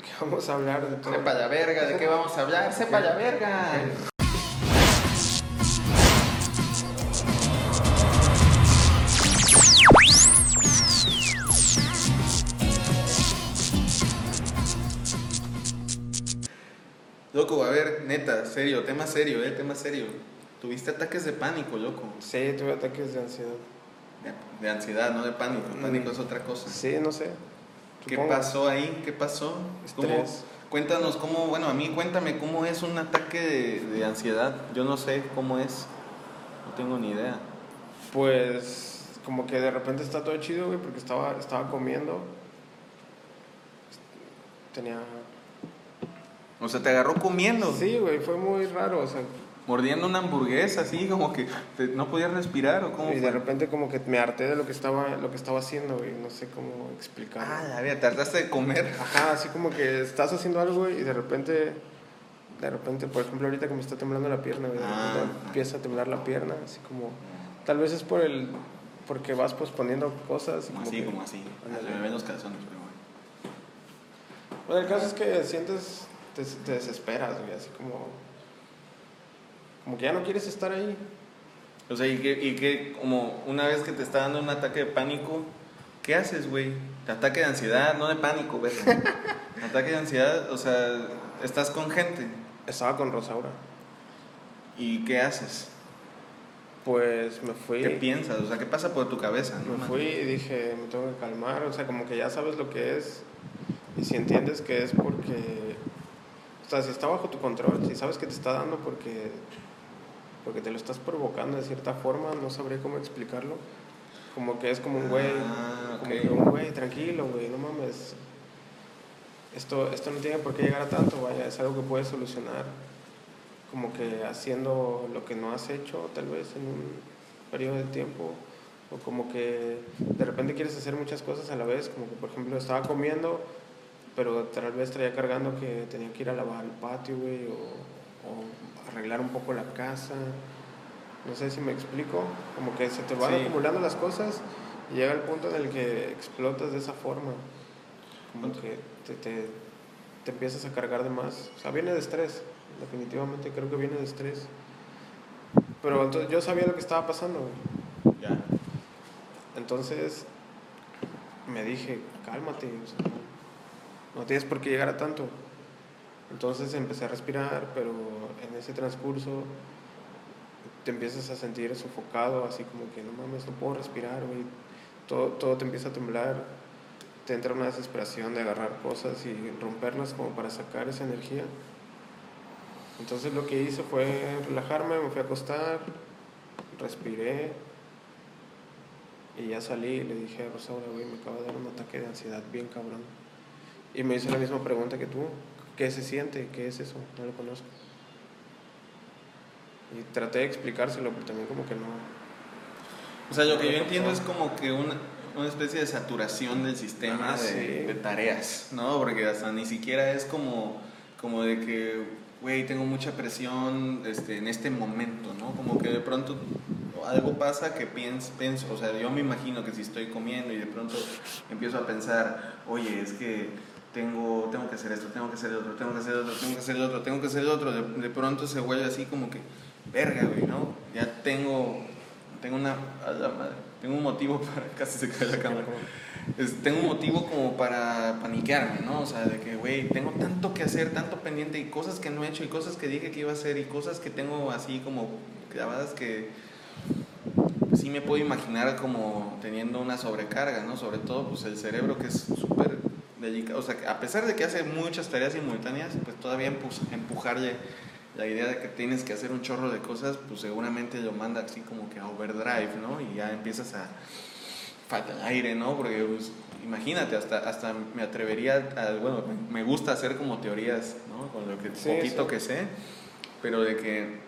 ¿De qué vamos a hablar? De todo. Sepa la verga, ¿de qué vamos a hablar? Sepa la verga. Loco, a ver, neta, serio, tema serio, eh, tema serio. Tuviste ataques de pánico, loco. Sí, tuve ataques de ansiedad. De, de ansiedad, no de pánico. Pánico es otra cosa. Sí, no sé. ¿Qué Supongo. pasó ahí? ¿Qué pasó? ¿Cómo- cuéntanos cómo, bueno, a mí cuéntame cómo es un ataque de, de ansiedad. Yo no sé cómo es. No tengo ni idea. Pues como que de repente está todo chido, güey, porque estaba, estaba comiendo. Tenía... O sea, te agarró comiendo, Sí, güey, fue muy raro, o sea, mordiendo una hamburguesa, así como que te- no podías respirar o cómo y de repente como que me harté de lo que estaba, lo que estaba haciendo, güey, no sé cómo explicarlo. Ah, la vida, tardaste de comer. Ajá, así como que estás haciendo algo güey, y de repente, de repente, por ejemplo, ahorita que me está temblando la pierna, güey, de Ah. repente empieza a temblar la pierna, así como, tal vez es por el, porque vas posponiendo cosas. y Como así, que- como así. Ándale. Me ven los calzones, pero bueno. Bueno, el caso es que sientes, te, te desesperas, güey, así como, como que ya no quieres estar ahí. O sea, y que, y que como una vez que te está dando un ataque de pánico, ¿qué haces, güey? Ataque de ansiedad, no de pánico, güey. ataque de ansiedad, o sea, estás con gente. Estaba con Rosaura. ¿Y qué haces? Pues me fui. ¿Qué piensas? O sea, ¿qué pasa por tu cabeza? Me fui y dije, me tengo que calmar, o sea, como que ya sabes lo que es. Y si entiendes que es porque, o sea, si está bajo tu control, si sabes que te está dando porque, porque te lo estás provocando de cierta forma, no sabré cómo explicarlo. Como que es como un güey, Ah, como ok. que un güey, tranquilo, güey, no mames. Esto, esto no tiene por qué llegar a tanto, vaya, es algo que puedes solucionar. Como que haciendo lo que no has hecho, tal vez en un periodo de tiempo. O como que de repente quieres hacer muchas cosas a la vez, como que por ejemplo estaba comiendo, pero tal vez traía cargando que tenía que ir a lavar el patio, güey, o, o arreglar un poco la casa. No sé si me explico, como que se te van Sí. acumulando las cosas y llega el punto en el que explotas de esa forma. Como que te, te, te empiezas a cargar de más. O sea, viene de estrés, definitivamente creo que viene de estrés. Pero entonces yo sabía lo que estaba pasando. Ya. Entonces me dije, cálmate, o sea, no, no tienes por qué llegar a tanto. Entonces empecé a respirar, pero en ese transcurso te empiezas a sentir sofocado, así como que no mames, no puedo respirar, güey. Todo, todo te empieza a temblar, te entra una desesperación de agarrar cosas y romperlas como para sacar esa energía. Entonces lo que hice fue relajarme, me fui a acostar, respiré, y ya salí y le dije a Rosaura, güey, me acaba de dar un ataque de ansiedad bien cabrón. Y me hizo la misma pregunta que tú. ¿Qué se siente? ¿Qué es eso? No lo conozco. Y traté de explicárselo, pero también como que no. O sea, lo que yo entiendo es como que una, una especie de saturación del sistema Ah, de, sí. de tareas, ¿no? Porque hasta ni siquiera es como, como de que, güey, tengo mucha presión este, en este momento, ¿no? Como que de pronto algo pasa que pienso, pienso, o sea, yo me imagino que si estoy comiendo y de pronto empiezo a pensar, oye, es que tengo, tengo que hacer esto, tengo que hacer otro, tengo que hacer otro, tengo que hacer otro, tengo que hacer otro, de, de pronto se vuelve así como que, verga, güey, ¿no? Ya tengo, tengo una, a la madre, tengo un motivo para, casi se cae la cámara, Es- tengo un motivo como para paniquearme, ¿no? O sea, de que, güey, tengo tanto que hacer, tanto pendiente y cosas que no he hecho y cosas que dije que iba a hacer y cosas que tengo así como grabadas que sí me puedo imaginar como teniendo una sobrecarga, ¿no? Sobre todo, pues el cerebro que es súper delicado, o sea, a pesar de que hace muchas tareas simultáneas, pues todavía empu- empujarle la idea de que tienes que hacer un chorro de cosas, pues seguramente lo manda así como que a overdrive, ¿no? Y ya empiezas a falta aire, ¿no? Porque pues, imagínate, hasta, hasta me atrevería a, bueno, me gusta hacer como teorías, ¿no? Con lo que Sí, poquito sí. que sé, pero de que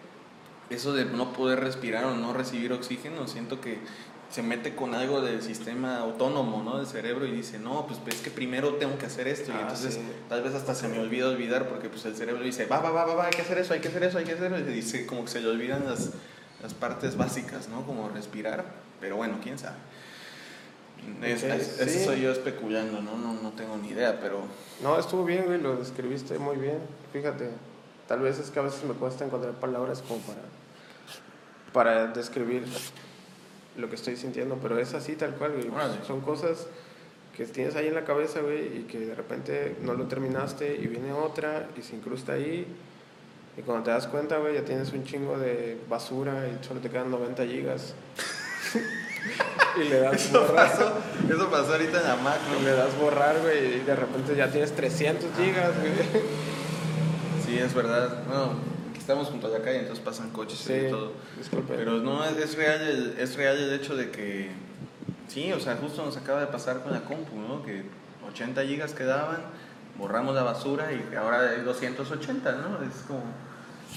eso de no poder respirar o no recibir oxígeno, siento que se mete con algo del sistema autónomo, ¿no? Del cerebro y dice, no, pues es que primero tengo que hacer esto. y Ah, entonces sí. tal vez hasta se me olvida olvidar porque pues el cerebro dice, va, va, va, va, va, hay que hacer eso, hay que hacer eso, hay que hacer eso. Y dice, como que se le olvidan las, las partes básicas, ¿no? Como respirar. Pero bueno, quién sabe. Es, Ok, es- eso sí. soy yo especulando, ¿no? ¿no? No tengo ni idea, pero... No, estuvo bien, güey, lo describiste muy bien. Fíjate, tal vez es que a veces me cuesta encontrar palabras como para, para describir lo que estoy sintiendo, pero es así tal cual, güey. Son cosas que tienes ahí en la cabeza, güey, y que de repente no lo terminaste y viene otra y se incrusta ahí. Y cuando te das cuenta, güey, ya tienes un chingo de basura y solo te quedan 90 gigas. y le das Eso borrar. pasó, eso pasó ahorita en la Mac, ¿no? Y le das borrar, güey, y de repente ya tienes 300 gigas, güey. Sí, es verdad. Estamos junto a la calle, entonces pasan coches Sí, y todo. disculpe. Pero no, es, es real el, es real el hecho de que, sí, o sea, justo nos acaba de pasar con la compu, ¿no? Que 80 gigas quedaban, borramos la basura y ahora hay 280, ¿no? Es como,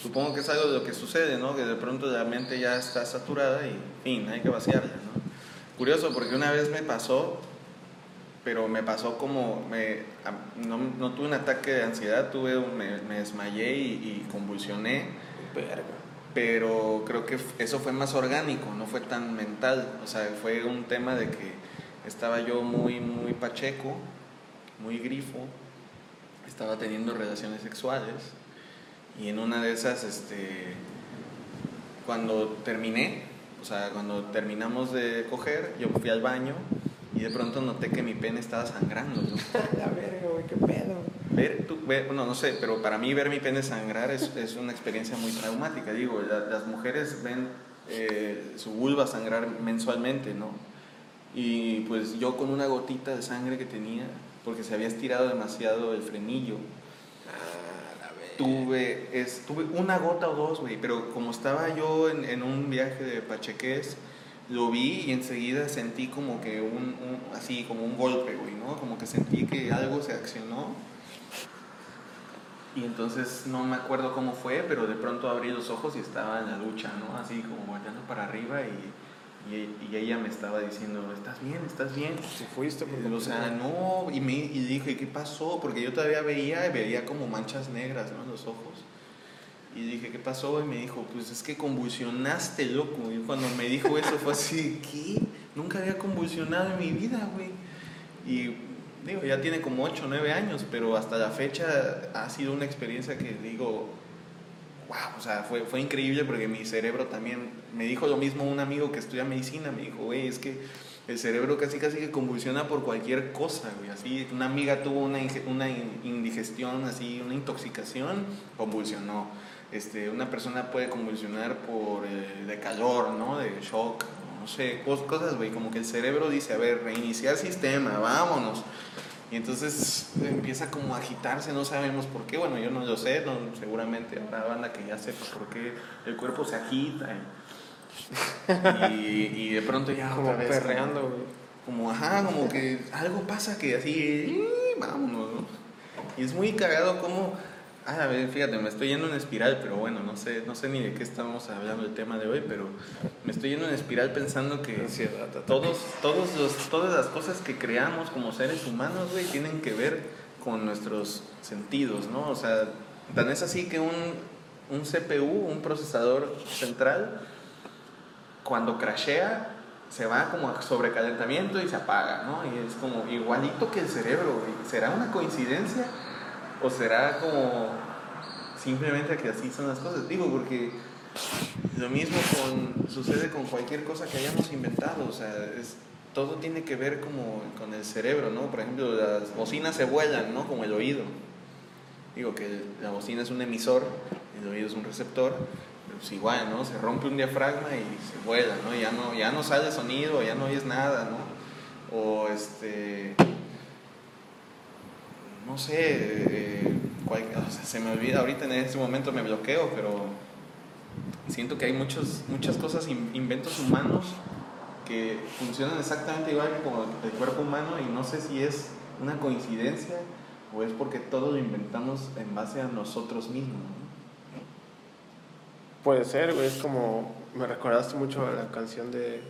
supongo que es algo de lo que sucede, ¿no? Que de pronto la mente ya está saturada y, fin, hay que vaciarla, ¿no? Curioso, porque una vez me pasó, pero me pasó como, me, no, no tuve un ataque de ansiedad, tuve, me, me desmayé y, y convulsioné Verga. pero creo que eso fue más orgánico, no fue tan mental, o sea, fue un tema de que estaba yo muy, muy pacheco, muy grifo, estaba teniendo relaciones sexuales y en una de esas, este, cuando terminé, o sea, cuando terminamos de coger, yo fui al baño y de pronto noté que mi pene estaba sangrando, ¿no? La verga, güey, qué pedo. Ver, ver, bueno, no sé, pero para mí ver mi pene sangrar es, es una experiencia muy traumática. Digo, la- las mujeres ven eh, su vulva sangrar mensualmente, ¿no? Y pues yo con una gotita de sangre que tenía, porque se había estirado demasiado el frenillo, Ah, la verga. tuve, es, tuve una gota o dos, güey, pero como estaba yo en, en un viaje de Pacheques, lo vi y enseguida sentí como que un, un- así, como un golpe, güey, ¿no? Como que sentí que algo se accionó. Y entonces no me acuerdo cómo fue, pero de pronto abrí los ojos y estaba en la ducha, ¿no? Así como volteando para arriba y, y, y ella me estaba diciendo, ¿estás bien? ¿Estás bien? Si fuiste por O sea, no, y, me, y dije, ¿qué pasó? Porque yo todavía veía, veía como manchas negras, ¿no? En los ojos. Y dije, ¿qué pasó? Y me dijo, pues es que convulsionaste, loco. Y cuando me dijo eso fue así, ¿qué? Nunca había convulsionado en mi vida, güey. Y digo, ya tiene como 8 o 9 años, pero hasta la fecha ha sido una experiencia que digo, wow, o sea, fue, fue increíble porque mi cerebro también, me dijo lo mismo un amigo que estudia medicina, me dijo, güey, es que el cerebro casi casi que convulsiona por cualquier cosa, güey, así, una amiga tuvo una, una in- indigestión, así, una intoxicación, convulsionó, este, una persona puede convulsionar por, eh, de calor, ¿no?, de shock, no sé, cos- cosas, güey, como que el cerebro dice, a ver, reiniciar sistema, vámonos, y entonces empieza como a agitarse, no sabemos por qué, bueno, yo no lo sé, no, seguramente habrá banda que ya sepa por qué el cuerpo se agita y, y, de pronto ya Como otra vez perreando, güey. como, ajá, como que algo pasa que así, "Ih, vámonos, ¿no? Y es muy cagado como, ah, a ver, fíjate, me estoy yendo en espiral, pero bueno, no sé, no sé ni de qué estamos hablando el tema de hoy, pero me estoy yendo en espiral pensando que todos, todos los, todas las cosas que creamos como seres humanos, güey, tienen que ver con nuestros sentidos, ¿no? O sea, tan es así que un, un CPU, un procesador central, cuando crashea, se va como a sobrecalentamiento y se apaga, ¿no? Y es como igualito que el cerebro, güey. ¿Será una coincidencia? ¿O será como simplemente que así son las cosas? Digo, porque lo mismo sucede con cualquier cosa que hayamos inventado, o sea, es, todo tiene que ver como con el cerebro, ¿no? Por ejemplo, las bocinas se vuelan, ¿no? Como el oído. Digo que la bocina es un emisor, el oído es un receptor, pues igual, ¿no? Se rompe un diafragma y se vuela, ¿no? Ya no, ya no sale sonido, ya no oyes nada, ¿no? O este, no sé, eh, o sea, se me olvida, ahorita en este momento me bloqueo, pero siento que hay muchos, muchas cosas, in- inventos humanos que funcionan exactamente igual que como el cuerpo humano y no sé si es una coincidencia o es porque todo lo inventamos en base a nosotros mismos. Puede ser, güey, es como, me recordaste mucho a la canción de,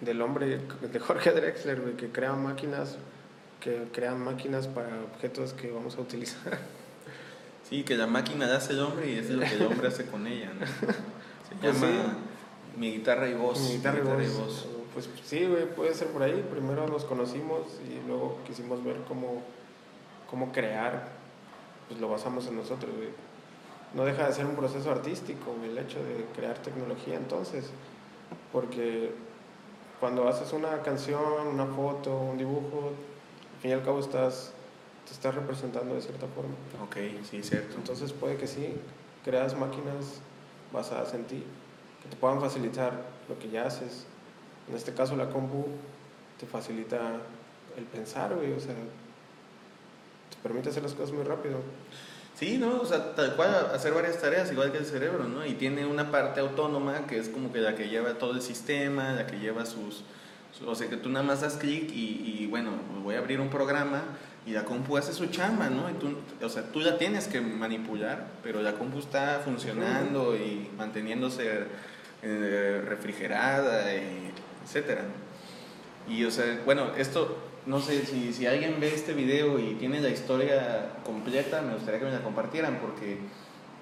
del hombre, de Jorge Drexler, güey, que crea máquinas, que crean máquinas para objetos que vamos a utilizar. Sí, que la máquina la hace el hombre y eso es lo que el hombre hace con ella. ¿no? Se Pues llama Mi guitarra y voz. Mi guitarra y voz. Pues sí, güey, puede ser por ahí. Primero nos conocimos y luego quisimos ver cómo, cómo crear. Pues lo basamos en nosotros, güey. No deja de ser un proceso artístico, el hecho de crear tecnología entonces. Porque cuando haces una canción, una foto, un dibujo, fin y al cabo estás, te estás representando de cierta forma. Ok, sí, cierto. Entonces puede que sí, creas máquinas basadas en ti, que te puedan facilitar lo que ya haces. En este caso la compu te facilita el pensar, güey, o sea, te permite hacer las cosas muy rápido. Sí, ¿no? O sea, tal cual hacer varias tareas, igual que el cerebro, ¿no? Y tiene una parte autónoma que es como que la que lleva todo el sistema, la que lleva sus... o sea, que tú nada más das clic y, y, bueno, voy a abrir un programa y la compu hace su chamba, ¿no? Y tú, o sea, tú la tienes que manipular, pero la compu está funcionando y manteniéndose eh, refrigerada, y etcétera. Y, o sea, bueno, esto no sé si, si alguien ve este video y tiene la historia completa, me gustaría que me la compartieran, porque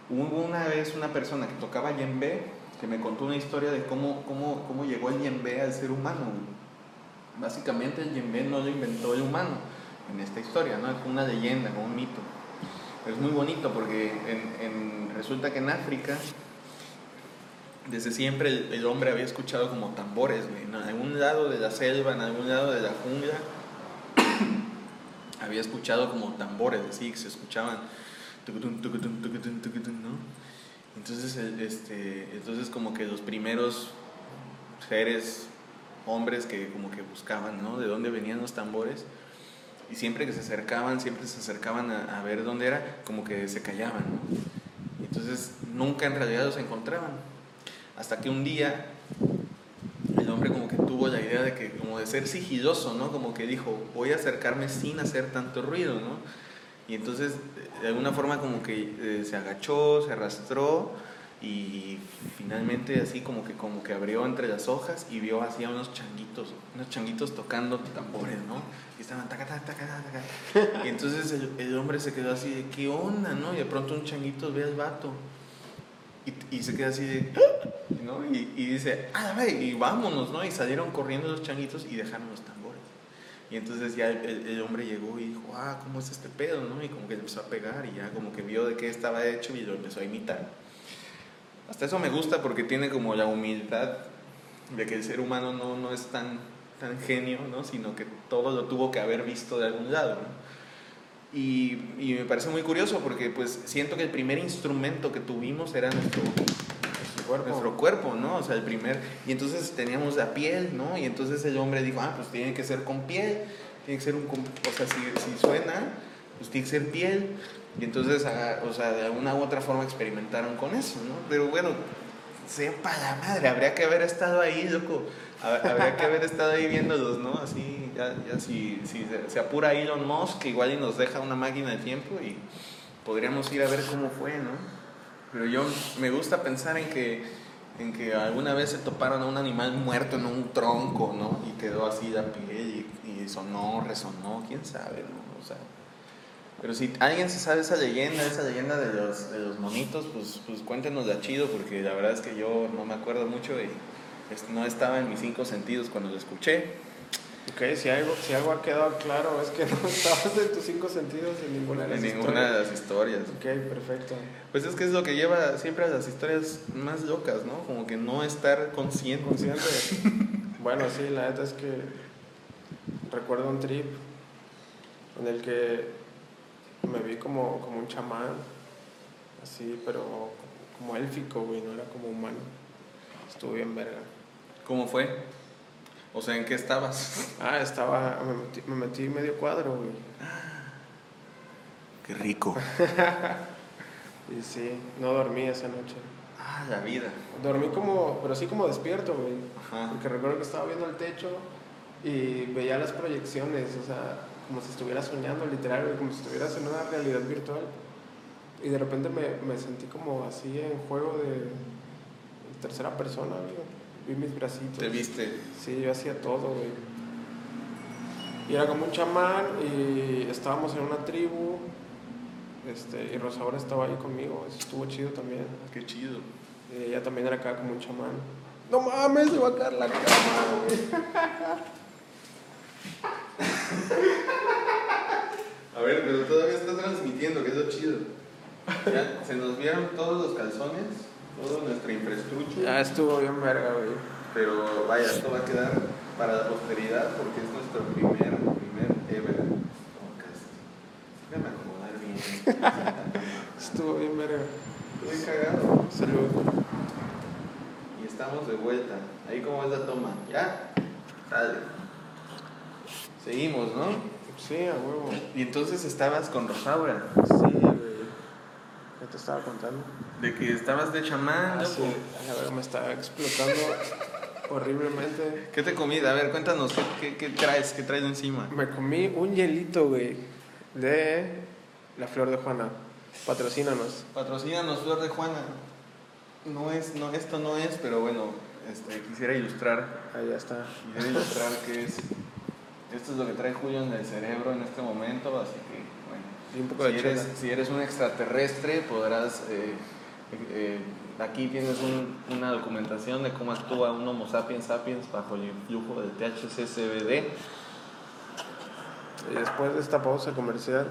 hubo una vez una persona que tocaba yembe que me contó una historia de cómo, cómo, cómo llegó el yembe al ser humano. Básicamente el yembe no lo inventó el humano en esta historia, ¿no? es una leyenda, un mito. Es muy bonito porque resulta que en África desde siempre el, hombre había escuchado como tambores, güey, en algún lado de la selva, en algún lado de la jungla, había escuchado como tambores, así que se escuchaban, ¿no? Entonces, este, entonces como que los primeros seres, hombres que como que buscaban, ¿no? De dónde venían los tambores. Y siempre que se acercaban, siempre se acercaban a, ver dónde era, como que se callaban, ¿no? Entonces nunca en realidad los encontraban. Hasta que un día el hombre como que tuvo la idea de que como de ser sigiloso, ¿no? Como que dijo, voy a acercarme sin hacer tanto ruido, ¿no? Y entonces de alguna forma como que eh, se agachó, se arrastró y finalmente así como que como que abrió entre las hojas y vio así a unos changuitos, unos changuitos tocando tambores, ¿no? Y estaban taca, taca, taca, taca. Y entonces el, el, hombre se quedó así de, ¿qué onda, no? Y de pronto un changuito ve al vato y, y se queda así de, ¿no? Y, y dice, ah, y vámonos, ¿no? Y salieron corriendo los changuitos y dejaron los tambores. Y entonces ya el, el, hombre llegó y dijo, ah, ¿cómo es este pedo, no? Y como que empezó a pegar y ya como que vio de qué estaba hecho y lo empezó a imitar. Hasta eso me gusta porque tiene como la humildad de que el ser humano no, no es tan, tan genio, ¿no? Sino que todo lo tuvo que haber visto de algún lado, ¿no? Y, y, me parece muy curioso porque pues siento que el primer instrumento que tuvimos era nuestro, nuestro, cuerpo. nuestro cuerpo, ¿no? O sea, el primer... Y entonces teníamos la piel, ¿no? Y entonces el hombre dijo, ah, pues tiene que ser con piel, tiene que ser un... O sea, si, si suena, pues que ser piel. Y entonces, o sea, de alguna u otra forma experimentaron con eso, ¿no? Pero bueno, sepa la madre, habría que haber estado ahí, loco. Habría que haber estado ahí viéndolos, ¿no? Así, ya, ya si, si se, se, apura Elon Musk, igual y nos deja una máquina de tiempo y podríamos ir a ver cómo fue, ¿no? Pero yo me gusta pensar en que, en que alguna vez se toparon a un animal muerto en un tronco, ¿no? Y quedó así de piel y, y sonó, resonó, quién sabe, ¿no? O sea, pero si alguien se sabe esa leyenda, esa leyenda de los, de los monitos, pues, pues cuéntenos de chido, porque la verdad es que yo no me acuerdo mucho y no estaba en mis cinco sentidos cuando lo escuché. Ok, si algo, si algo ha quedado claro es que no estabas en tus cinco sentidos en ninguna de las en ninguna historias. de las historias. Ok, perfecto. Pues es que es lo que lleva siempre a las historias más locas, ¿no? Como que no estar consciente. Consciente. bueno, sí, la neta es que recuerdo un trip en el que me vi como, como un chamán, así, pero como élfico, güey, no era como humano. Estuvo bien verga. ¿Cómo fue? O sea, ¿en qué estabas? Ah, estaba, me metí, me metí medio cuadro, güey. Qué rico. y sí, no dormí esa noche. Ah, la vida. Dormí como, pero sí como despierto, güey. Porque recuerdo que estaba viendo el techo y veía las proyecciones, o sea, como si estuviera soñando, literal, güey, como si estuvieras en una realidad virtual. Y de repente me, me sentí como así en juego de tercera persona, güey. Vi mis bracitos. ¿Te viste? Sí, yo hacía todo, güey. Y era como un chamán y estábamos en una tribu. Este, y Rosaura estaba ahí conmigo, eso estuvo chido también. Qué chido. Y ella también era acá como un chamán. No mames, se va a caer la cama, güey. A ver, pero todavía está transmitiendo, que es lo chido. Ya, se nos vieron todos los calzones, toda nuestra infraestructura. Ya estuvo bien verga, güey. Pero vaya, esto va a quedar para la posteridad porque es nuestro primer, primer ever podcast. Déjame acomodar bien. Estuvo bien verga. Estoy cagado. Salud. Y estamos de vuelta. Ahí como es la toma. ¿Ya? Sale. Seguimos, ¿no? Sí, a huevo. Y entonces estabas con Rosaura. Sí, güey. ¿Qué te estaba contando? De que estabas de chamán, Ah, sí. A verga, me estaba explotando horriblemente. ¿Qué te comí? A ver, cuéntanos, ¿qué, qué, qué traes? ¿Qué traes encima? Me comí un hielito, güey, de la flor de Juana. Patrocínanos. Patrocínanos, Flor de Juana. No es, no, esto no es, pero bueno, este, quisiera ilustrar, Ahí ya está. quisiera ilustrar qué es. Esto es lo que trae Julio en el cerebro en este momento, así que, bueno. Y un poco Si de eres, chela. si eres un extraterrestre, podrás. eh, eh, aquí tienes un- una documentación de cómo actúa un Homo sapiens sapiens bajo el influjo del THC CBD. Y después de esta pausa comercial,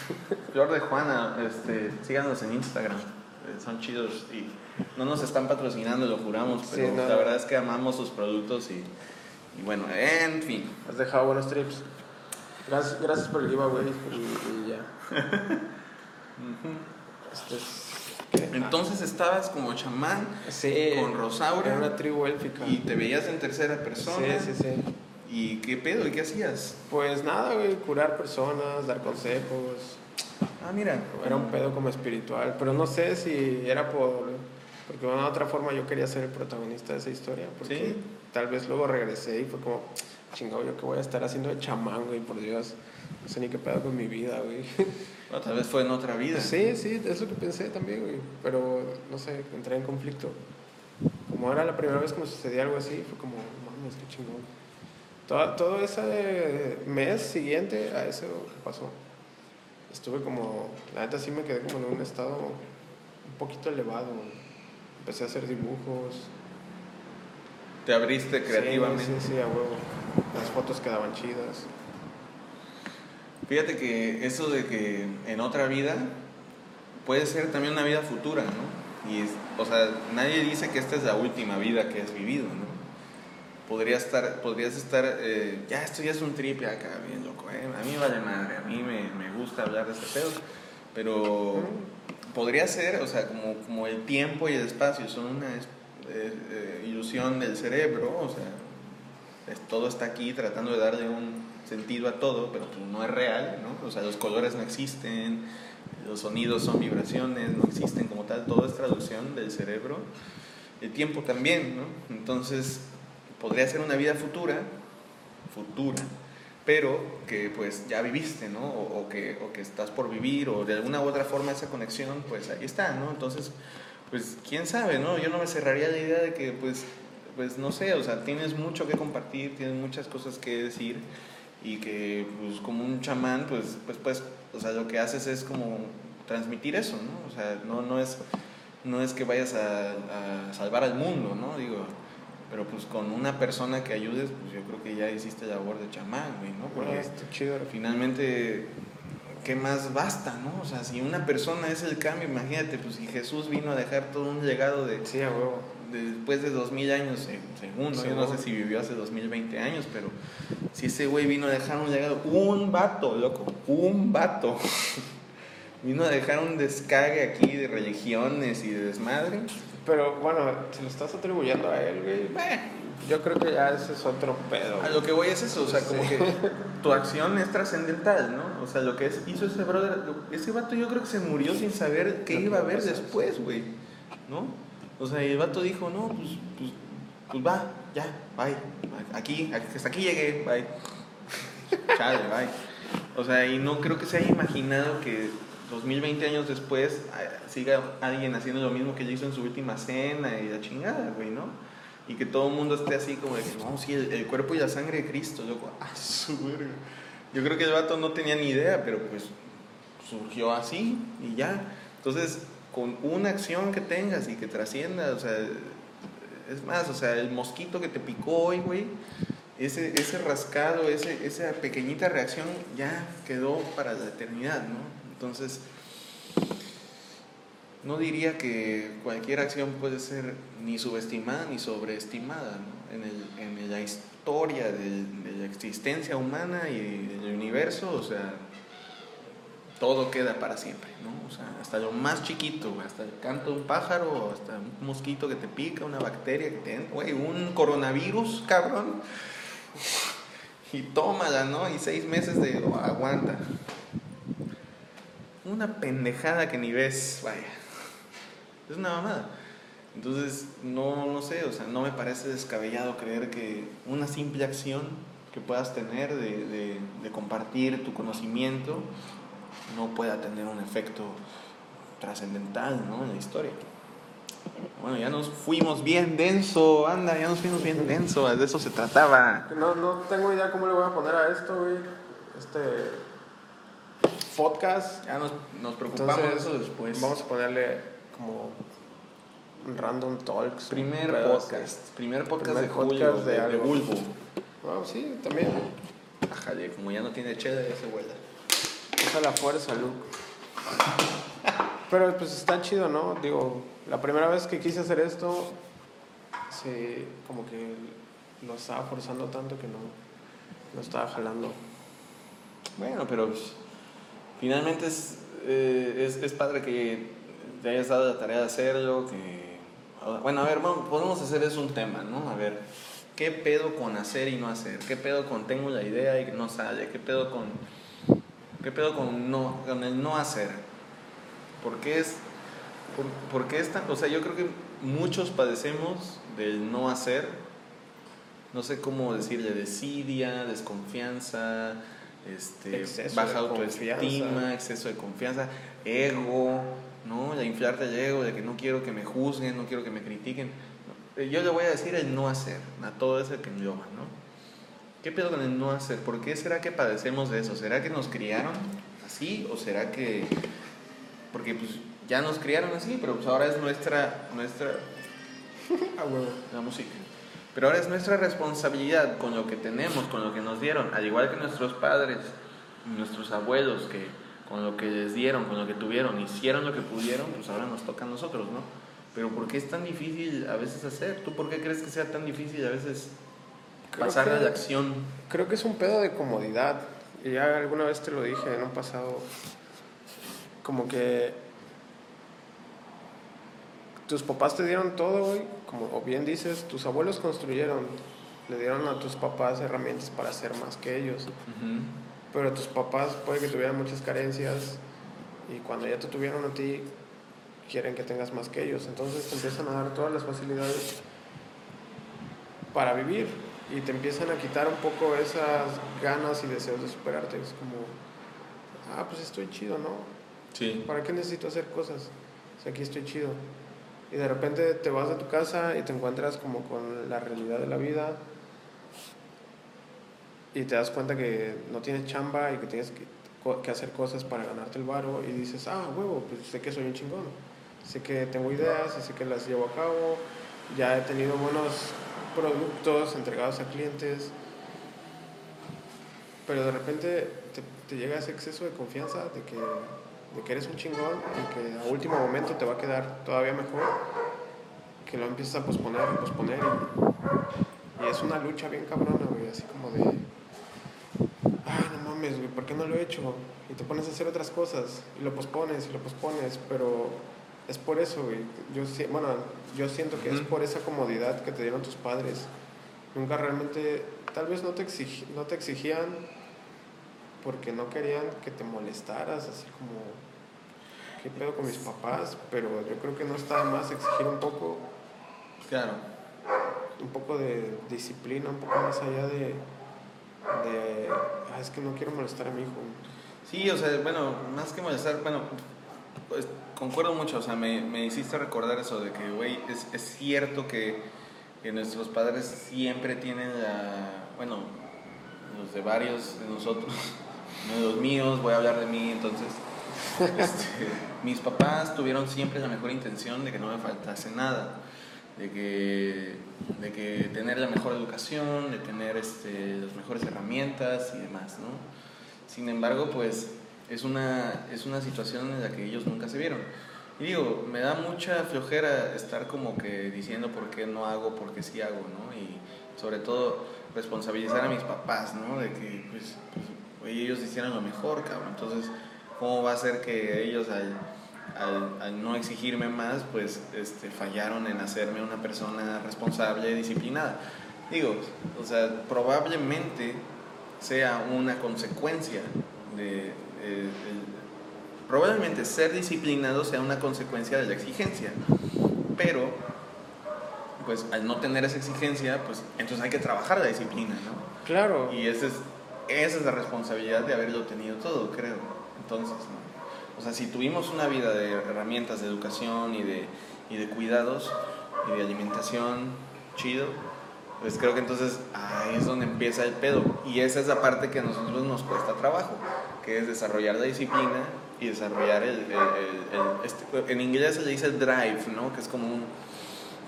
Flor de Juana, este, síganos en Instagram, eh, son chidos y no nos están patrocinando, lo juramos, Sí, pero no. la verdad es que amamos sus productos y, y bueno, en fin. has dejado buenos trips. Gracias, gracias por el giveaway y, y ya. Este es-. Entonces estabas como chamán sí, con Rosaura Era una tribu élfica. y te veías en tercera persona. Sí, sí, sí. ¿Y qué pedo? ¿Y qué hacías? Pues nada, güey, curar personas, dar consejos. Ah, mira. Era un pedo como espiritual, pero no sé si era por... Porque de una u otra forma yo quería ser el protagonista de esa historia, porque Sí. Tal vez luego regresé y fue como, chingado, yo qué voy a estar haciendo de chamán, güey, por Dios. No sé ni qué pedo con mi vida, güey. O tal vez fue en otra vida. Sí, sí, es lo que pensé también, güey. Pero, no sé, entré en conflicto. Como era la primera vez que me sucedía algo así, fue como, mames, qué chingón. Todo, todo ese mes siguiente a eso que pasó, estuve como, la neta sí me quedé como en un estado un poquito elevado. Empecé a hacer dibujos. Te abriste creativamente. Sí, sí, sí, a huevo. Las fotos quedaban chidas. Fíjate que eso de que en otra vida puede ser también una vida futura, ¿no? Y, es- o sea, nadie dice que esta es la última vida que has vivido, ¿no? Podría estar, podrías estar, eh, ya esto ya es un trip ya acá, bien loco, ¿eh? A mí vale madre, a mí me, me gusta hablar de este pedo, pero podría ser, o sea, como, como el tiempo y el espacio son una eh, ilusión del cerebro, o sea, es- todo está aquí tratando de darle un sentido a todo, pero no es real, ¿no? O sea, los colores no existen, los sonidos son vibraciones, no existen como tal, todo es traducción del cerebro, el tiempo también, ¿no? Entonces, podría ser una vida futura, futura, pero que pues ya viviste, ¿no? O, o que, o que estás por vivir, o de alguna u otra forma esa conexión, pues ahí está, ¿no? Entonces, pues quién sabe, ¿no? Yo no me cerraría la idea de que, pues, pues no sé, o sea, tienes mucho que compartir, tienes muchas cosas que decir y que, pues, como un chamán, pues, pues, pues, o sea, lo que haces es como transmitir eso, ¿no? O sea, no, no es, no es que vayas a, a salvar al mundo, ¿no? Digo, pero pues con una persona que ayudes, pues yo creo que ya hiciste labor de chamán, güey, ¿no? Porque está chido. finalmente, ¿qué más basta, no? O sea, si una persona es el cambio, imagínate, pues si Jesús vino a dejar todo un legado de, Sí, a huevo. después de dos mil años, se- según, ¿no? Yo no sé si vivió hace dos mil veinte años, pero si ese güey vino a dejar un legado, un vato, loco, un vato, vino a dejar un descague aquí de religiones y de desmadre, Pero bueno, si lo estás atribuyendo a él, güey, eh, yo creo que ya ese es otro pedo. a lo que voy es eso, o sea, como Sí. que tu acción es trascendental, ¿no? O sea, lo que es- hizo ese brother, ese vato yo creo que se murió sin saber qué iba a haber después, güey, ¿no? O sea, y el vato dijo, no, pues, pues, pues va, ya, bye, aquí, hasta aquí llegué, bye. Chale, bye. O sea, y no creo que se haya imaginado que 2020 años después ah, siga alguien haciendo lo mismo que él hizo en su última cena y la chingada, güey, ¿no? Y que todo el mundo esté así como de que, no, sí, el, cuerpo y la sangre de Cristo, loco. Ah, su verga. Yo creo que el vato no tenía ni idea, pero pues surgió así y ya. Entonces, con una acción que tengas y que trascienda, o sea, Es más, o sea, el mosquito que te picó hoy, güey, ese, ese rascado, ese, esa pequeñita reacción ya quedó para la eternidad, ¿no? Entonces, no diría que cualquier acción puede ser ni subestimada ni sobreestimada, ¿no? En, el, en la historia de, la existencia humana y del universo, o sea, todo queda para siempre, ¿no? O sea, hasta lo más chiquito, hasta el canto de un pájaro, hasta un mosquito que te pica, una bacteria que te güey, un coronavirus, cabrón. Y tómala, ¿no? Y seis meses de oh, aguanta. Una pendejada que ni ves, vaya. Es una mamada. Entonces, no, no sé, o sea, no me parece descabellado creer que una simple acción que puedas tener de, de, de compartir tu conocimiento no pueda tener un efecto trascendental ¿no? en la historia. Bueno, ya nos fuimos bien denso, anda, ya nos fuimos bien denso, de eso se trataba. No, no tengo idea cómo le voy a poner a esto, güey. Este podcast. Ya nos, nos preocupamos de eso después. Vamos a ponerle como Random Talks. Primer podcast. Primer podcast primer de Julio, podcast de, de, de Bulbo. Wow, sí, también. Ajale, como ya no tiene chede, ya se vuelve. Usa la fuerza, Luke. Pero pues está chido, ¿no? Digo, la primera vez que quise hacer esto, sí, como que lo estaba forzando tanto que no, no estaba jalando. Bueno, pero pues, finalmente es, eh, es, es, padre que te hayas dado la tarea de hacerlo, que... Bueno, a ver, podemos hacer eso un tema, ¿no? A ver, ¿qué pedo con hacer y no hacer? ¿Qué pedo con tengo la idea y no sale? ¿Qué pedo con ¿Qué pedo con, no, con el no hacer? ¿Por qué es, por, por qué es tan, o sea, yo creo que muchos padecemos del no hacer, no sé cómo decirle, desidia, desconfianza, este, baja autoestima, exceso de confianza, ego, ¿no? De inflarte el ego, de que no quiero que me juzguen, no quiero que me critiquen. Yo le voy a decir el no hacer, a todo ese que llama, ¿no? ¿Qué pedo con el no hacer? ¿Por qué será que padecemos de eso? ¿Será que nos criaron así o será que porque pues ya nos criaron así, pero pues ahora es nuestra nuestra la música. Pero ahora es nuestra responsabilidad con lo que tenemos, con lo que nos dieron, al igual que nuestros padres, nuestros abuelos que con lo que les dieron, con lo que tuvieron, hicieron lo que pudieron, pues ahora nos toca a nosotros, ¿no? Pero ¿por qué es tan difícil a veces hacer? ¿Tú por qué crees que sea tan difícil a veces pasar a la acción. Creo que es un pedo de comodidad. Y ya alguna vez te lo dije en un pasado. Como que tus papás te dieron todo, hoy, como bien dices, tus abuelos construyeron, le dieron a tus papás herramientas para hacer más que ellos. Pero tus papás puede que tuvieran muchas carencias y cuando ya te tuvieron a ti, quieren que tengas más que ellos. Entonces te empiezan a dar todas las facilidades para vivir y te empiezan a quitar un poco esas ganas y deseos de superarte. Es como, ah, pues estoy chido, ¿no? Sí. ¿Para qué necesito hacer cosas? Si aquí estoy chido. Y de repente te vas a tu casa y te encuentras como con la realidad de la vida y te das cuenta que no tienes chamba y que tienes que, hacer cosas para ganarte el varo y dices, ah, huevo, pues sé que soy un chingón. Sé que tengo ideas sé que las llevo a cabo. Ya he tenido buenos productos entregados a clientes, pero de repente te, llega ese exceso de confianza de que, de que eres un chingón y que a último momento te va a quedar todavía mejor, que lo empiezas a posponer, a posponer y, y es una lucha bien cabrona, güey, así como de, mames, güey, ¿por qué no lo he hecho? Y te pones a hacer otras cosas y lo pospones y lo pospones, pero es por eso, güey. Yo, bueno, yo siento que es por esa comodidad que te dieron tus padres. Nunca realmente, tal vez no te, no te exigían porque no querían que te molestaras, así como, ¿qué pedo con mis papás? Pero yo creo que no está más exigir un poco. Claro. Un poco de disciplina, un poco más allá de, de ah, es que no quiero molestar a mi hijo. Sí, o sea, bueno, más que molestar, bueno, pues concuerdo mucho, o sea, me, me hiciste recordar eso de que, güey, es, es, cierto que, que, nuestros padres siempre tienen la, bueno, los de varios de nosotros, no de los míos, voy a hablar de mí, entonces, este, mis papás tuvieron siempre la mejor intención de que no me faltase nada. De que, de que tener la mejor educación, de tener este, las mejores herramientas y demás, ¿no? Sin embargo, pues es una, es una situación en la que ellos nunca se vieron. Y digo, me da mucha flojera estar como que diciendo por qué no hago, por qué sí hago, ¿no? Y sobre todo responsabilizar a mis papás, ¿no? De que pues, pues ellos hicieran lo mejor, cabrón. Entonces, ¿cómo va a ser que ellos al, al, al, no exigirme más, pues este, fallaron en hacerme una persona responsable y disciplinada? Digo, o sea, probablemente sea una consecuencia de, de, de probablemente ser disciplinado sea una consecuencia de la exigencia, pero pues al no tener esa exigencia, pues entonces hay que trabajar la disciplina, ¿no? Claro. Y esa es, esa es la responsabilidad de haberlo tenido todo, creo. Entonces, ¿no? O sea, si tuvimos una vida de herramientas de educación y de, y de cuidados y de alimentación chido, pues creo que entonces ahí es donde empieza el pedo. Y esa es la parte que a nosotros nos cuesta trabajo, que es desarrollar la disciplina y desarrollar el, el, el, el este, en inglés se le dice drive, ¿no? Que es como un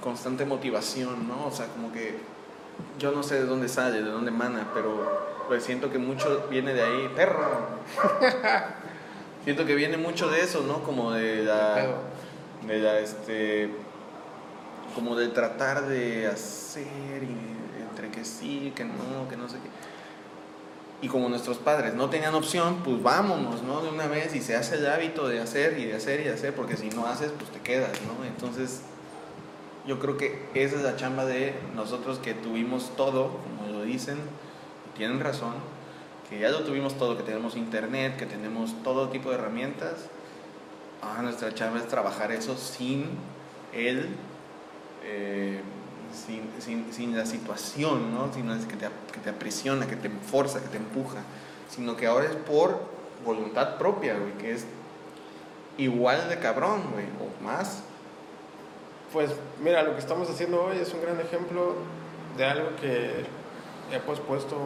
constante motivación, ¿no? O sea, como que yo no sé de dónde sale, de dónde emana, pero pues siento que mucho viene de ahí, perro. siento que viene mucho de eso, ¿no? Como de la de la este como de tratar de hacer y entre que sí, que no, que no sé qué. Y como nuestros padres no tenían opción, pues vámonos, ¿no? De una vez y se hace el hábito de hacer y de hacer y de hacer, porque si no haces, pues te quedas, ¿no? Entonces, yo creo que esa es la chamba de nosotros que tuvimos todo, como lo dicen, tienen razón, que ya lo tuvimos todo, que tenemos internet, que tenemos todo tipo de herramientas. Ah, nuestra chamba es trabajar eso sin el eh, sin, sin, sin, la situación, ¿no? Sin que te, que te aprisiona, que te forza, que te empuja, sino que ahora es por voluntad propia, güey, que es igual de cabrón, güey, o más. Pues mira, lo que estamos haciendo hoy es un gran ejemplo de algo que he pospuesto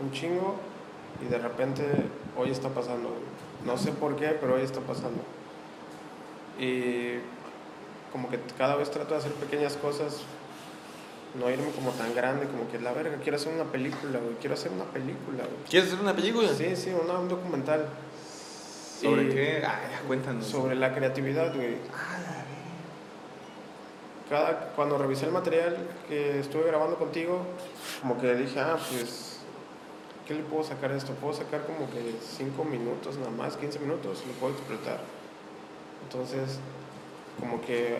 un chingo y de repente hoy está pasando. No sé por qué, pero hoy está pasando. Y como que cada vez trato de hacer pequeñas cosas, no irme como tan grande, como que la verga, quiero hacer una película, güey, quiero hacer una película, güey. ¿Quieres hacer una película? Sí, sí, una, un documental. ¿Sobre y qué? Ah, cuéntanos. Sobre la creatividad, güey. Cada, cuando revisé el material que estuve grabando contigo, como que dije, ah, pues, ¿qué le puedo sacar a esto? Puedo sacar como que 5 minutos nada más, 15 minutos, lo puedo explotar. Entonces, como que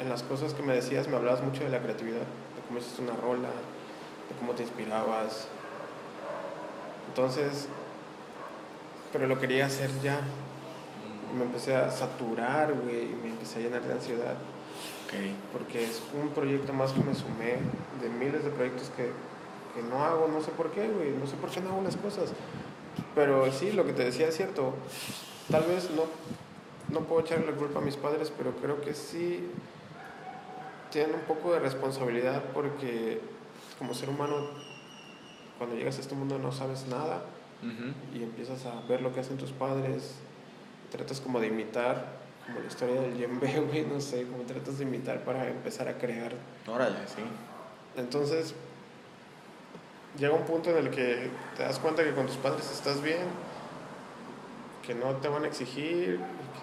en las cosas que me decías me hablabas mucho de la creatividad, de cómo hiciste una rola, de cómo te inspirabas. Entonces, pero lo quería hacer ya. Y me empecé a saturar, güey, y me empecé a llenar de ansiedad. Okay. Porque es un proyecto más que me sumé de miles de proyectos que, que no hago, no sé por qué, güey, no sé por qué no hago las cosas. Pero sí, lo que te decía es cierto. Tal vez no no puedo echarle la culpa a mis padres, pero creo que sí tienen un poco de responsabilidad porque como ser humano, cuando llegas a este mundo no sabes nada uh -huh. y empiezas a ver lo que hacen tus padres, tratas como de imitar, como la historia del yembe, güey, no sé, como tratas de imitar para empezar a crear. Órale, sí. Entonces, llega un punto en el que te das cuenta que con tus padres estás bien, que no te van a exigir,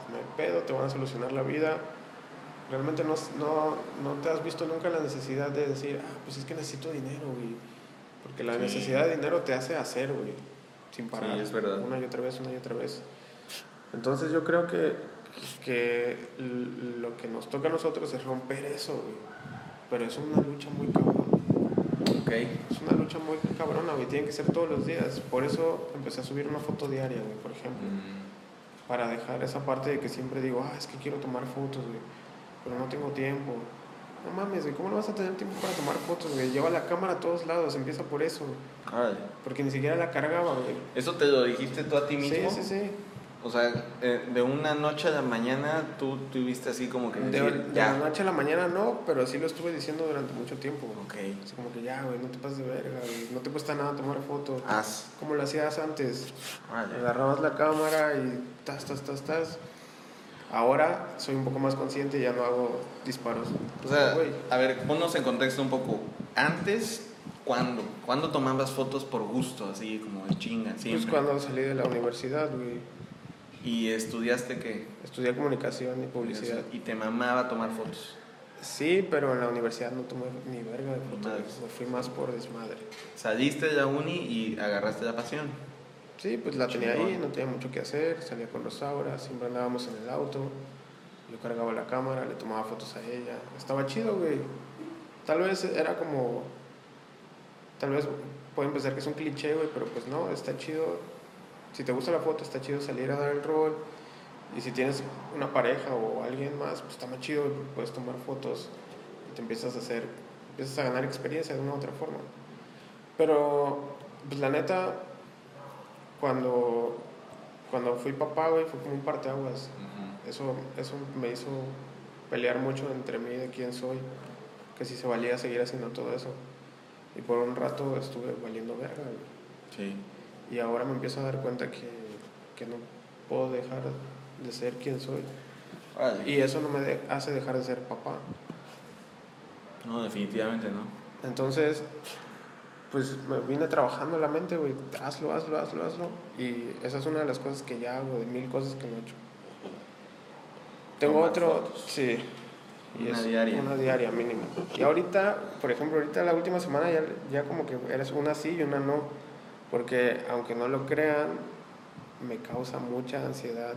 no hay pedo, te van a solucionar la vida. Realmente no, no, no te has visto nunca la necesidad de decir, ah, pues es que necesito dinero, güey. Porque la sí. necesidad de dinero te hace hacer, güey, sin parar. Sí, es verdad. Una y otra vez, una y otra vez. Entonces yo creo que, que lo que nos toca a nosotros es romper eso, güey. Pero es una lucha muy cabrona. Okay. Es una lucha muy cabrona, güey. Tiene que ser todos los días. Por eso empecé a subir una foto diaria, güey, por ejemplo. Mm para dejar esa parte de que siempre digo, ah, es que quiero tomar fotos, güey, pero no tengo tiempo. No mames, güey, ¿cómo no vas a tener tiempo para tomar fotos, güey? Lleva la cámara a todos lados, empieza por eso. Porque ni siquiera la cargaba, güey. ¿Eso te lo dijiste tú a ti mismo? Sí, sí, sí. O sea, eh, de una noche a la mañana tú tuviste así como que... Decir, de, de ya. la noche a la mañana no, pero sí lo estuve diciendo durante mucho tiempo. Ok. Así como que ya, güey, no te pases de verga, güey. No te cuesta nada tomar fotos. Haz. Como lo hacías antes. Vale. Agarrabas la cámara y tas, tas, tas, tas. Ahora soy un poco más consciente y ya no hago disparos. O sea, Güey, a ver, ponnos en contexto un poco. Antes, ¿cuándo? ¿Cuándo tomabas fotos por gusto, así como de chinga, pues siempre? cuando salí de la universidad, güey, ¿Y estudiaste qué? estudié comunicación y publicidad. Y te mamaba tomar fotos. Sí, pero en la universidad no tomé ni verga de fotos. Me fui más por desmadre. Saliste de la uni y agarraste la pasión. Sí, pues la tenía ahí, no tenía mucho que hacer, salía con Rosaura, siempre andábamos en el auto, yo cargaba la cámara, le tomaba fotos a ella, estaba chido, güey. Tal vez era como, tal vez pueden pensar que es un cliché, güey, pero pues no, está chido, si te gusta la foto, está chido salir a dar el rol, y si tienes una pareja o alguien más, pues está más chido, puedes tomar fotos y te empiezas a hacer, empiezas a ganar experiencia de una u otra forma. Pero, pues la neta, cuando, cuando fui papá, güey, fue como un parteaguas. Eso, eso me hizo pelear mucho entre mí de quién soy, que si se valía seguir haciendo todo eso. Y por un rato estuve valiendo verga, güey. Sí. Y ahora me empiezo a dar cuenta que, que no puedo dejar de ser quien soy. Y eso no me de- hace dejar de ser papá. No, definitivamente no. Entonces, pues me vine trabajando la mente, güey, hazlo, hazlo, hazlo, hazlo. Y esa es una de las cosas que ya hago, de mil cosas que no he hecho. Tengo Tomar otro, fotos. sí. y Una es diaria. Una diaria mínimo. Y ahorita, por ejemplo, ahorita la última semana ya, ya como que eres una sí y una no. Porque aunque no lo crean, me causa mucha ansiedad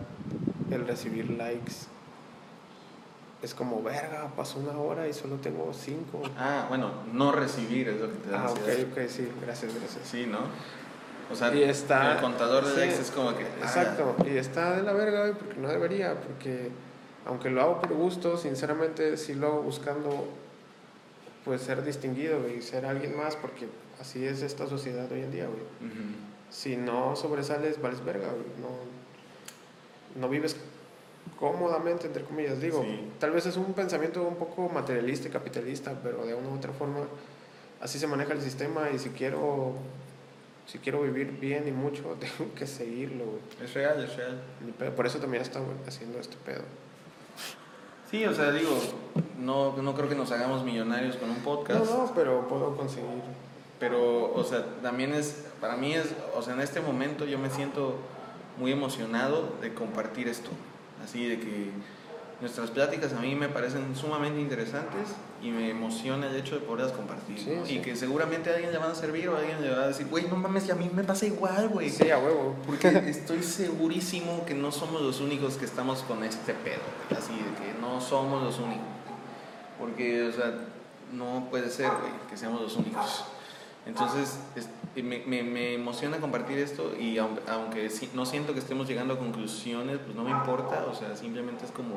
el recibir likes. Es como, verga, pasó una hora y solo tengo cinco. Ah, bueno, no recibir es lo que te da Ah, ok, ansiedad. ok, sí, gracias, gracias. Sí, ¿no? O sea, Y está- el contador de sí, likes es como que... ah, Exacto, y está de la verga, porque no debería, porque aunque lo hago por gusto, sinceramente sí lo hago buscando pues ser distinguido y ser alguien más, porque así es esta sociedad hoy en día, güey. Si no sobresales, vales verga, güey. No, no vives cómodamente, entre comillas. Digo, Sí. tal vez es un pensamiento un poco materialista y capitalista, pero de una u otra forma así se maneja el sistema y si quiero, si quiero vivir bien y mucho, tengo que seguirlo, güey. Es real, es real. Por eso también estamos haciendo este pedo. Sí, o sea, digo, no, no creo que nos hagamos millonarios con un podcast. No, no, pero puedo conseguir. Pero, o sea, también es, para mí es, o sea, en este momento yo me siento muy emocionado de compartir esto. Así de que nuestras pláticas a mí me parecen sumamente interesantes y me emociona el hecho de poderlas compartir. Sí, ¿no? sí. Y que seguramente a alguien le van a servir o a alguien le va a decir, güey, no mames, y a mí me pasa igual, güey. Sí, a huevo. Porque estoy segurísimo que no somos los únicos que estamos con este pedo, güey. Así de que no somos los únicos. Porque, o sea, no puede ser, güey, que seamos los únicos. Entonces, es- me, me- me emociona compartir esto y aunque, aunque no siento que estemos llegando a conclusiones, pues no me importa, o sea, simplemente es como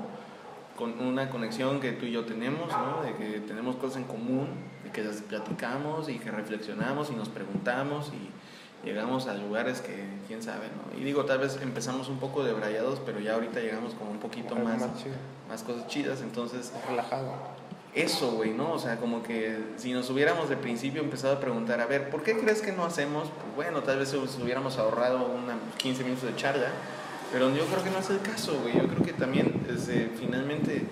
con una conexión que tú y yo tenemos, ¿no? De que tenemos cosas en común, de que las platicamos y que reflexionamos y nos preguntamos y llegamos a lugares que quién sabe, ¿no? Y digo, tal vez empezamos un poco debrayados, pero ya ahorita llegamos como un poquito más, chido, más cosas chidas, entonces más relajado. Eso, güey, ¿no? O sea, como que si nos hubiéramos de principio empezado a preguntar, a ver, ¿por qué crees que no hacemos? Pues bueno, tal vez hubiéramos ahorrado unos 15 minutos de charla, pero yo creo que no es el caso, güey. Yo creo que también, este, finalmente,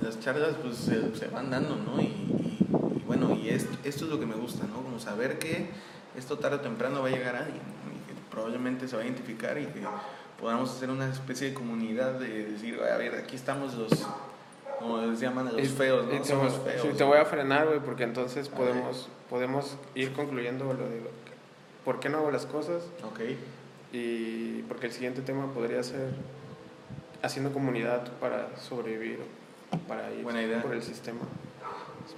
las charlas pues se, van dando, ¿no? Y, bueno, y es- esto es lo que me gusta, ¿no? Como saber que esto tarde o temprano va a llegar a alguien y que probablemente se va a identificar y que podamos hacer una especie de comunidad de decir, "Oye, a ver, aquí estamos los, como les llaman a los feos, ¿no? te, Somos voy- feos. sí, te voy a frenar, güey, porque entonces podemos, podemos ir concluyendo lo de por qué no hago las cosas Ok, y porque el siguiente tema podría ser haciendo comunidad para sobrevivir, para ir Buena idea. por el sistema.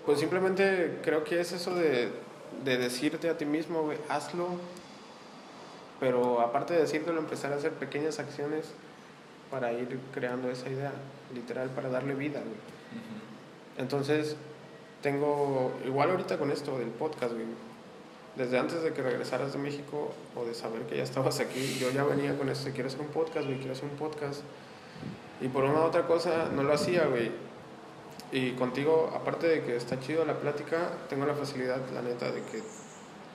Pues simplemente creo que es eso de, de decirte a ti mismo, güey, hazlo, pero aparte de decírtelo, empezar a hacer pequeñas acciones para ir creando esa idea, literal, para darle vida, güey. Entonces, tengo, igual ahorita con esto del podcast, güey, desde antes de que regresaras de México o de saber que ya estabas aquí, yo ya venía con esto, quiero hacer un podcast, güey, quiero hacer un podcast. Y por una u otra cosa no lo hacía, güey. Y contigo, aparte de que está chido la plática, tengo la facilidad, la neta, de que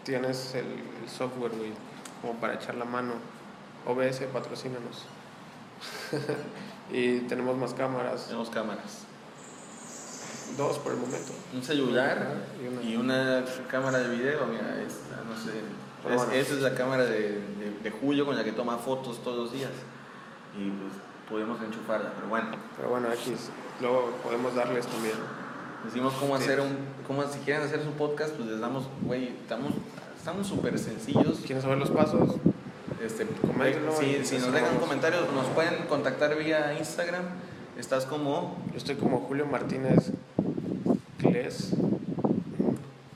tienes el, el software, güey, como para echar la mano. OBS, patrocínanos. y tenemos más cámaras. Tenemos cámaras. Dos por el momento. Un celular y y una- cámara de video, mira, esta, no sé. Es- bueno. esa es la cámara de, de- de Julio con la que toma fotos todos los días. Y pues podemos enchufarla, pero bueno. Pero bueno, X. Luego podemos darles también. Decimos cómo Sí. hacer un, cómo si quieren hacer su podcast, pues les damos, güey, estamos estamos súper sencillos. ¿Quieren saber los pasos? Este, si, si nos dejan comentarios, nos pueden contactar vía Instagram. Estás como Yo estoy como Julio Martínez Cles.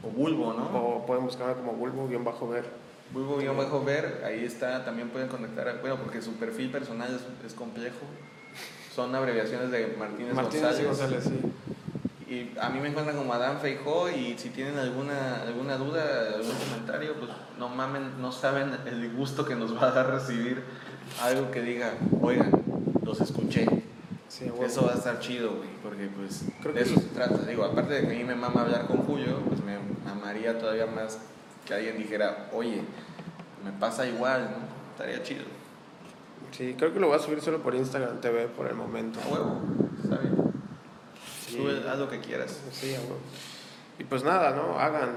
o Bulbo, ¿no? O pueden buscarme como Bulbo-Ver. Bulbo guion bajo ver, ahí está, también pueden contactar, bueno, porque su perfil personal es, es complejo. Son abreviaciones de Martínez, Martínez González. González, sí. Y a mí me encuentran como Adán Feijó y si tienen alguna, alguna duda, algún comentario, pues no mamen, no saben el gusto que nos va a dar recibir algo que diga, oigan, los escuché. Sí. Eso va a estar chido, güey, porque pues Creo de que eso se trata. Digo, aparte de que a mí me mama hablar con Julio, pues me amaría todavía más que alguien dijera, oye, me pasa igual, ¿no? Estaría chido. Sí, creo que lo voy a subir solo por Instagram TV por el momento. A huevo, está bien. Sube, haz lo que quieras. Sí, a huevo. Y pues nada, ¿no? Hagan.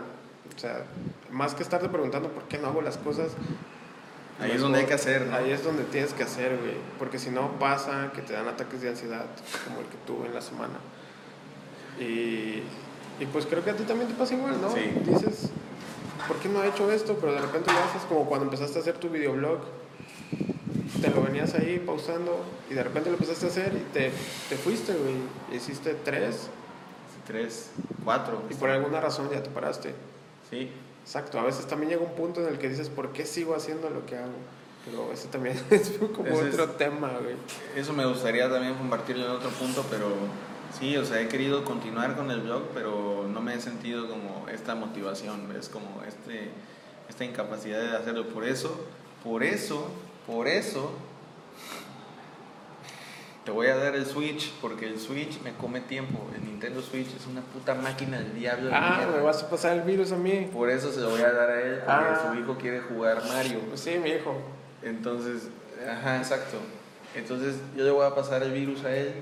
O sea, más que estarte preguntando por qué no hago las cosas. Ahí es mejor- donde hay que hacer, ¿no? Ahí es donde tienes que hacer, güey. Porque si no pasa que te dan ataques de ansiedad, como el que tuve en la semana. Y, y pues creo que a ti también te pasa igual, ¿no? Sí. Dices, ¿por qué no he hecho esto? Pero de repente lo haces como cuando empezaste a hacer tu videoblog. Te lo venías ahí pausando y de repente lo empezaste a hacer y te, te fuiste, güey. Hiciste tres Tres, cuatro. y por alguna razón ya te paraste. Sí, Exacto, a veces también llega un punto en el que dices, ¿por qué sigo haciendo lo que hago? Pero ese también es como Ese es- otro tema, güey. eso me gustaría también compartirlo en otro punto, pero sí, o sea, he querido continuar con el blog, pero no me he sentido como esta motivación, es como este, esta incapacidad de hacerlo. Por eso, por eso, por eso, te voy a dar el Switch, porque el Switch me come tiempo. El Nintendo Switch es una puta máquina del diablo. de Ah, mierda. me vas a pasar el virus a mí. Por eso se lo voy a dar a él, porque Ah. su hijo quiere jugar Mario. Pues sí, mi hijo. Entonces, ajá, exacto. Entonces yo le voy a pasar el virus a él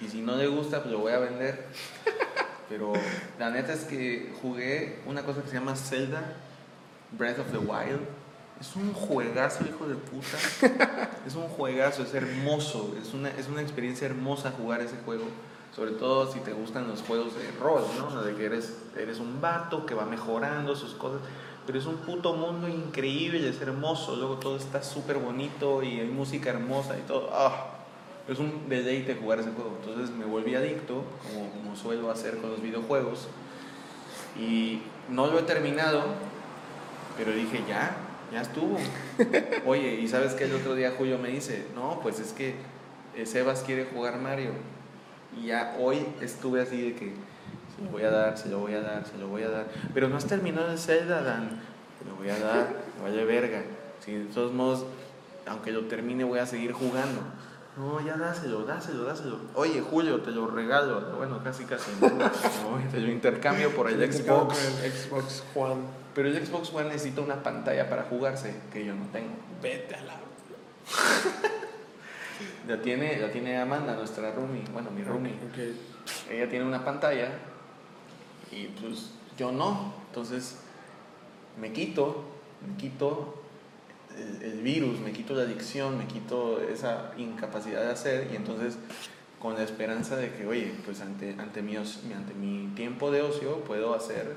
y si no le gusta, pues lo voy a vender. Pero la neta es que jugué una cosa que se llama Zelda Breath of the Wild. Es un juegazo, hijo de puta. Es un juegazo, es hermoso. Es una, es una experiencia hermosa jugar ese juego. Sobre todo si te gustan los juegos de rol, ¿no? De que eres, eres un vato que va mejorando sus cosas. Pero es un puto mundo increíble, es hermoso. Luego todo está súper bonito y hay música hermosa y todo. ¡Ah! Es un deleite jugar ese juego. Entonces me volví adicto, como, como suelo hacer con los videojuegos. Y no lo he terminado, pero dije, ya, ya estuvo. Oye, ¿y sabes qué? El otro día Julio me dice, no, pues es que eh, Sebas quiere jugar Mario. Y ya hoy estuve así de que se lo voy a dar, se lo voy a dar, se lo voy a dar. Pero no has terminado el Zelda, Dan. Se lo voy a dar, me vale verga. Si de todos modos, aunque lo termine, voy a seguir jugando. No, ya dáselo, dáselo, dáselo. Oye, Julio, te lo regalo. Bueno, casi, casi. ¿no? Te lo intercambio por el Xbox. Xbox Juan. Pero el Xbox One necesita una pantalla para jugarse, que yo no tengo. Vete a la. La tiene, la tiene Amanda, nuestra roomie, bueno, mi roomie. Ella tiene una pantalla y pues yo no. Entonces me quito, me quito el, el virus, me quito la adicción, me quito esa incapacidad de hacer y entonces con la esperanza de que, oye, pues ante, ante, mi, ante mi tiempo de ocio puedo hacer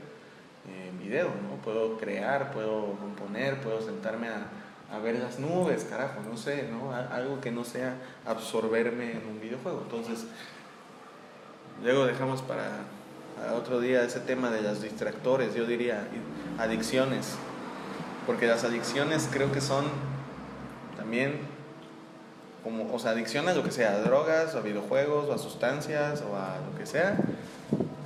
eh, video, ¿no? Puedo crear, puedo componer, puedo sentarme a, ver las nubes, carajo, no sé, ¿no? Algo que no sea absorberme en un videojuego. Entonces, luego dejamos para, otro día ese tema de las distractores, yo diría, adicciones. Porque las adicciones creo que son también como, o sea, adicción a lo que sea, a drogas, o a videojuegos, o a sustancias, o a lo que sea,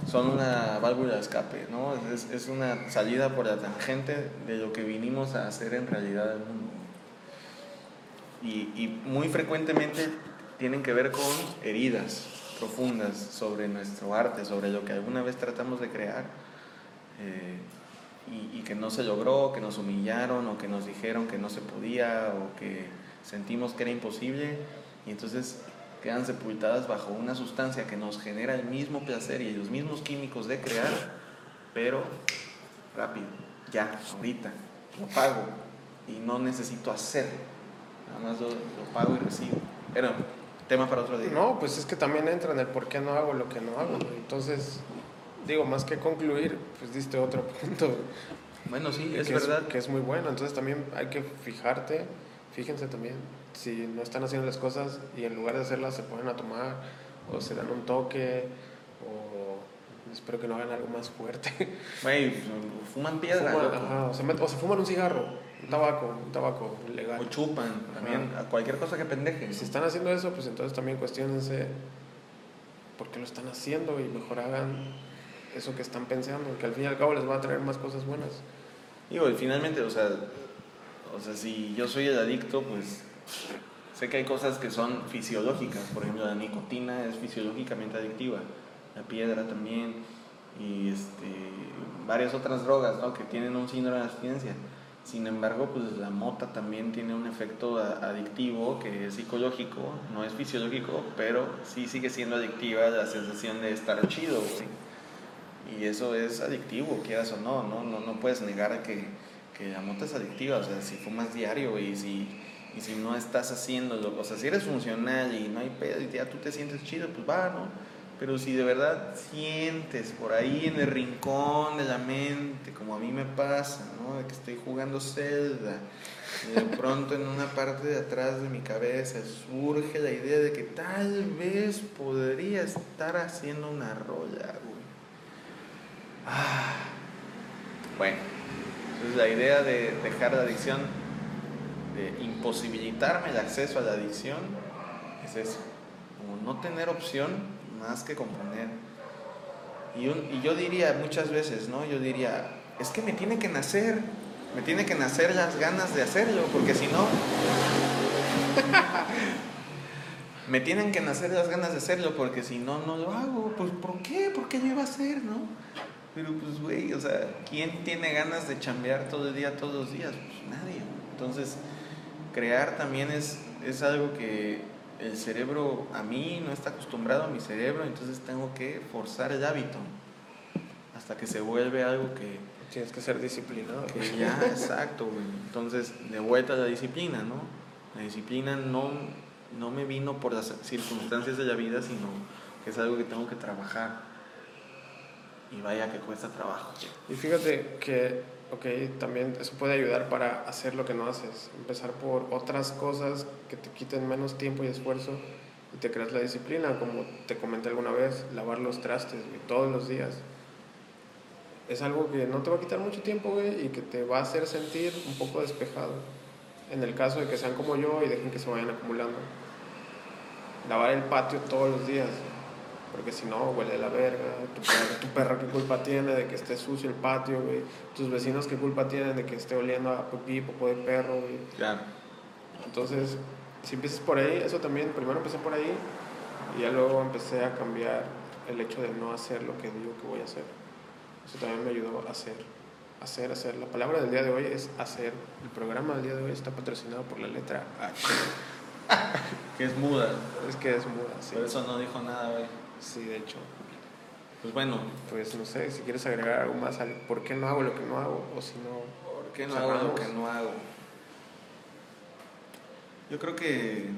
son una válvula de escape, ¿no? Es, es una salida por la tangente de lo que vinimos a hacer en realidad al mundo. Y, y muy frecuentemente tienen que ver con heridas profundas sobre nuestro arte, sobre lo que alguna vez tratamos de crear. eh, y, y que no se logró, que nos humillaron o que nos dijeron que no se podía o que sentimos que era imposible Y entonces quedan sepultadas bajo una sustancia que nos genera el mismo placer y los mismos químicos de crear, pero rápido, ya, ahorita, lo pago y no necesito hacer, nada más lo, pago y recibo. Pero, tema para otro día. No, pues es que también entra en el por qué no hago lo que no hago, entonces, digo, más que concluir, pues diste otro punto. Bueno, sí, es verdad. que es muy bueno, entonces también hay que fijarte, fíjense también, si no están haciendo las cosas y en lugar de hacerlas se ponen a tomar o se dan un toque o espero que no hagan algo más fuerte. Güey, fuman piedra. o, se fuman un cigarro, un tabaco, un tabaco legal. O chupan, también, a cualquier cosa que pendeje. Si están haciendo eso, pues entonces también cuestionense por qué lo están haciendo y mejor hagan eso que están pensando, que al fin y al cabo les va a traer más cosas buenas. Digo, y finalmente, o sea, o sea, si yo soy el adicto, pues sé que hay cosas que son fisiológicas, por ejemplo la nicotina es fisiológicamente adictiva, la piedra también y este, varias otras drogas ¿no? que tienen un síndrome de abstinencia. Sin embargo, pues la mota también tiene un efecto adictivo que es psicológico, no es fisiológico, pero sí sigue siendo adictiva la sensación de estar chido, Y eso es adictivo, quieras o no, no, no, no puedes negar que, que la mota es adictiva, o sea, si fumas diario y si y si no estás haciéndolo, o sea, si eres funcional y no hay pedo y ya tú te sientes chido, pues va, ¿no? Pero si de verdad sientes por ahí en el rincón de la mente, como a mí me pasa, ¿no? De que estoy jugando Zelda, y de pronto en una parte de atrás de mi cabeza surge la idea de que tal vez podría estar haciendo una rolla, güey. Ah. Bueno, entonces la idea de dejar la adicción imposibilitarme el acceso a la adicción es eso, como no tener opción más que componer. Y, yo diría muchas veces, ¿no? Yo diría, es que me tiene que nacer, me tiene que nacer las ganas de hacerlo, porque si no, me tienen que nacer las ganas de hacerlo, porque si no, no lo hago. Pues, ¿por qué? ¿Por qué yo iba a hacer? Pero, pues, güey, o sea, ¿quién tiene ganas de chambear todo el día, todos los días? Pues nadie. Entonces, crear también es, es algo que el cerebro, a mí no está acostumbrado a mi cerebro, entonces tengo que forzar el hábito hasta que se vuelve algo que... Tienes que ser disciplinado. Que ya, exacto, Entonces, de vuelta a la disciplina, ¿no? La disciplina no, no me vino por las circunstancias de la vida, sino que es algo que tengo que trabajar. Y vaya que cuesta trabajo. Y fíjate que ok, también eso puede ayudar para hacer lo que no haces. Empezar por otras cosas que te quiten menos tiempo y esfuerzo y te creas la disciplina, como te comenté alguna vez, lavar los trastes todos los días. Es algo que no te va a quitar mucho tiempo güey, y que te va a hacer sentir un poco despejado. En el caso de que sean como yo y dejen que se vayan acumulando. Lavar el patio todos los días porque si no, huele la verga. Tu perra, qué culpa tiene de que esté sucio el patio, güey. Tus vecinos, qué culpa tienen de que esté oliendo a pipí, popó de perro, güey. Claro. Entonces, si empiezas por ahí, eso también, primero empecé por ahí y ya luego empecé a cambiar el hecho de no hacer lo que digo que voy a hacer. Eso también me ayudó a hacer, hacer, hacer. La palabra del día de hoy es hacer. El programa del día de hoy está patrocinado por la letra H. que es muda. Es que es muda, sí. Por eso no dijo nada, güey. Sí, de hecho. Pues bueno. Pues no sé, si quieres agregar algo más al por qué no hago lo que no hago o si no... ¿Por qué no hago lo que no hago? Yo creo que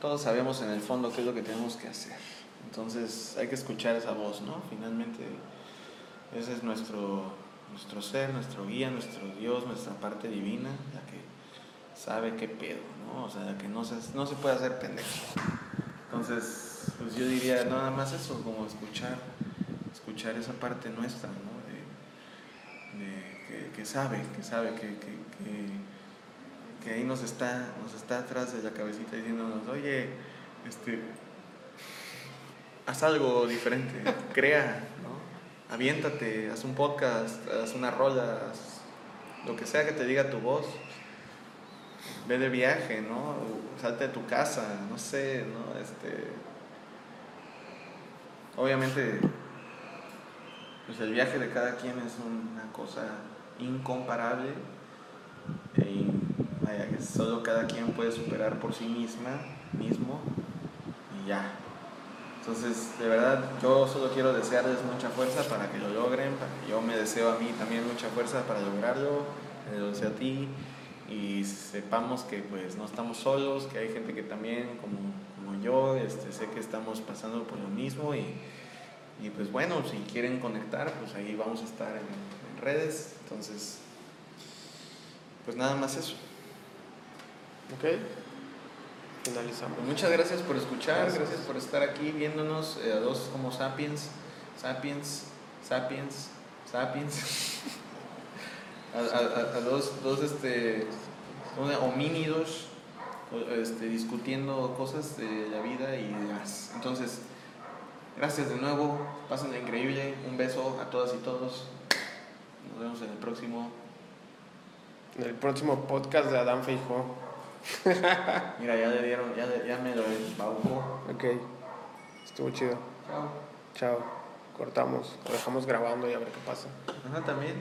todos sabemos en el fondo qué es lo que tenemos que hacer. Entonces hay que escuchar esa voz, ¿no? Finalmente ese es nuestro, nuestro ser, nuestro guía, nuestro Dios, nuestra parte divina, la que sabe qué pedo, ¿no? O sea, la que no se, no se puede hacer pendejo. Entonces, pues yo diría nada más eso, como escuchar, escuchar esa parte nuestra, ¿no? De, que, sabe, que sabe, que, que, ahí nos está, nos está atrás de la cabecita diciéndonos, oye, este, haz algo diferente, crea, ¿no? Aviéntate, haz un podcast, haz una rola, lo que sea que te diga tu voz. Ve de viaje, ¿no? Salte de tu casa, no sé, ¿no? Este, Obviamente, pues el viaje de cada quien es una cosa incomparable que solo cada quien puede superar por sí misma mismo y ya. Entonces, de verdad, yo solo quiero desearles mucha fuerza para que lo logren, para que yo me deseo a mí también mucha fuerza para lograrlo, lo deseo a ti y sepamos que pues no estamos solos, que hay gente que también como yo, este, sé que estamos pasando por lo mismo y, y pues bueno, si quieren conectar, pues ahí vamos a estar en, en redes, entonces pues nada más eso. Ok. Finalizamos. Pues muchas gracias por escuchar, Gracias. gracias, por estar aquí viéndonos eh, a dos como sapiens, sapiens, sapiens, sapiens, a, a- a- a dos, dos este, homínidos este, discutiendo cosas de la vida y demás. Entonces, gracias de nuevo, pasen increíble, un beso a todas y todos, nos vemos en el próximo. En el próximo podcast de Adán Feijó. Mira, ya le dieron, ya, ya me lo embaucó. Ok. Estuvo chido. Chao. Chao. Cortamos. Lo dejamos grabando y a ver qué pasa. Ajá, también.